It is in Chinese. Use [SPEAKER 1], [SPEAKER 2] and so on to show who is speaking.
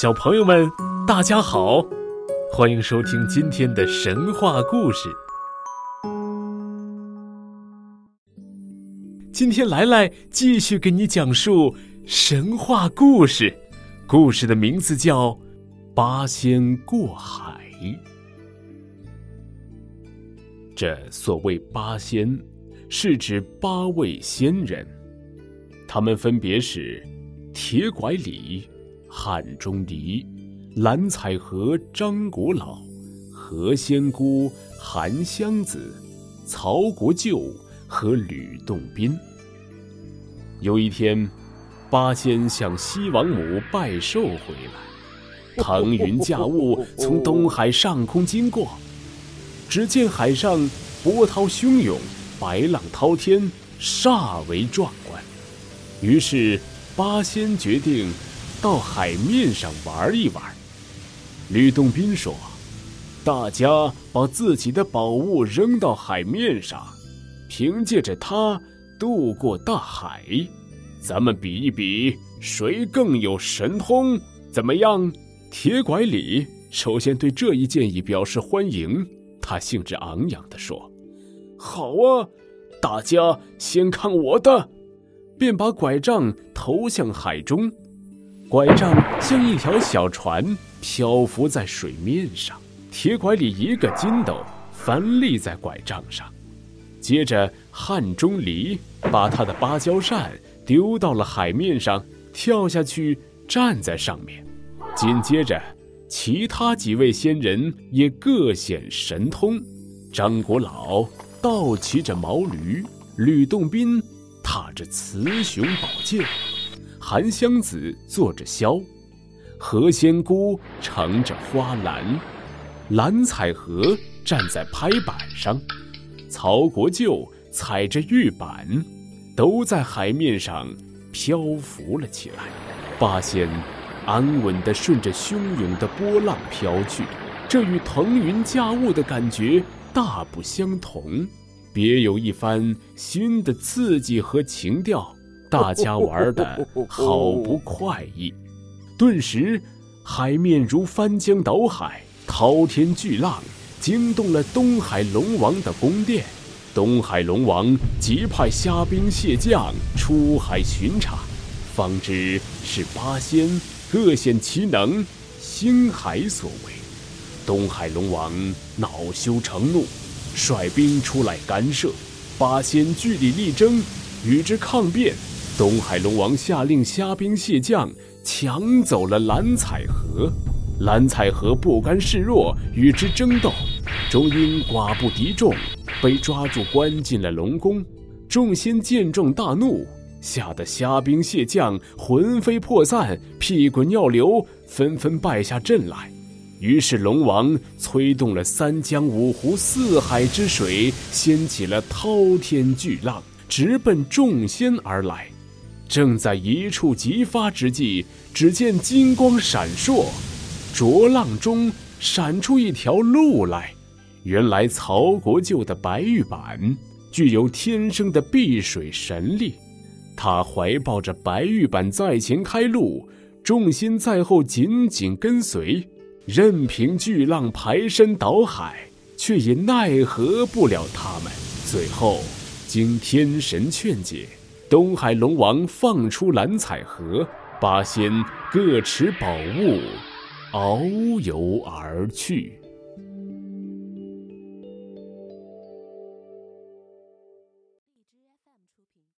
[SPEAKER 1] 小朋友们，大家好，欢迎收听今天的神话故事。今天来来继续给你讲述神话故事，故事的名字叫《八仙过海》。这所谓八仙，是指八位仙人，他们分别是铁拐李。汉钟离、蓝采和、张国老、何仙姑、韩湘子、曹国舅和吕洞宾。有一天，八仙向西王母拜寿回来，腾云驾雾从东海上空经过，只见海上波涛汹涌，白浪滔天，煞为壮观。于是，八仙决定。到海面上玩一玩，吕洞宾说：“大家把自己的宝物扔到海面上，凭借着它渡过大海，咱们比一比谁更有神通，怎么样？”铁拐李首先对这一建议表示欢迎，他兴致昂扬地说：“好啊，大家先看我的！”便把拐杖投向海中。拐杖像一条小船漂浮在水面上，铁拐李一个筋斗翻立在拐杖上。接着，汉钟离把他的芭蕉扇丢到了海面上，跳下去站在上面。紧接着，其他几位仙人也各显神通。张国老倒骑着毛驴，吕洞宾踏着雌雄宝剑。韩湘子坐着箫，何仙姑乘着花篮，蓝采和站在拍板上，曹国舅踩着玉板，都在海面上漂浮了起来。八仙安稳地顺着汹涌的波浪飘去，这与腾云驾雾的感觉大不相同，别有一番新的刺激和情调。大家玩的好不快意，顿时海面如翻江倒海，滔天巨浪惊动了东海龙王的宫殿。东海龙王急派虾兵蟹将出海巡查，方知是八仙各显其能，兴海所为。东海龙王恼羞成怒，率兵出来干涉，八仙据理力争，与之抗辩。东海龙王下令虾兵蟹将抢走了蓝采和，蓝采和不甘示弱，与之争斗，终因寡不敌众，被抓住关进了龙宫。众仙见状大怒，吓得虾兵蟹将魂飞魄散，屁滚尿流，纷纷败下阵来。于是龙王催动了三江五湖四海之水，掀起了滔天巨浪，直奔众仙而来。正在一触即发之际，只见金光闪烁，浊浪中闪出一条路来。原来曹国舅的白玉板具有天生的避水神力，他怀抱着白玉板在前开路，重心在后紧紧跟随，任凭巨浪排山倒海，却也奈何不了他们。最后，经天神劝解。东海龙王放出蓝采和，八仙各持宝物，遨游而去。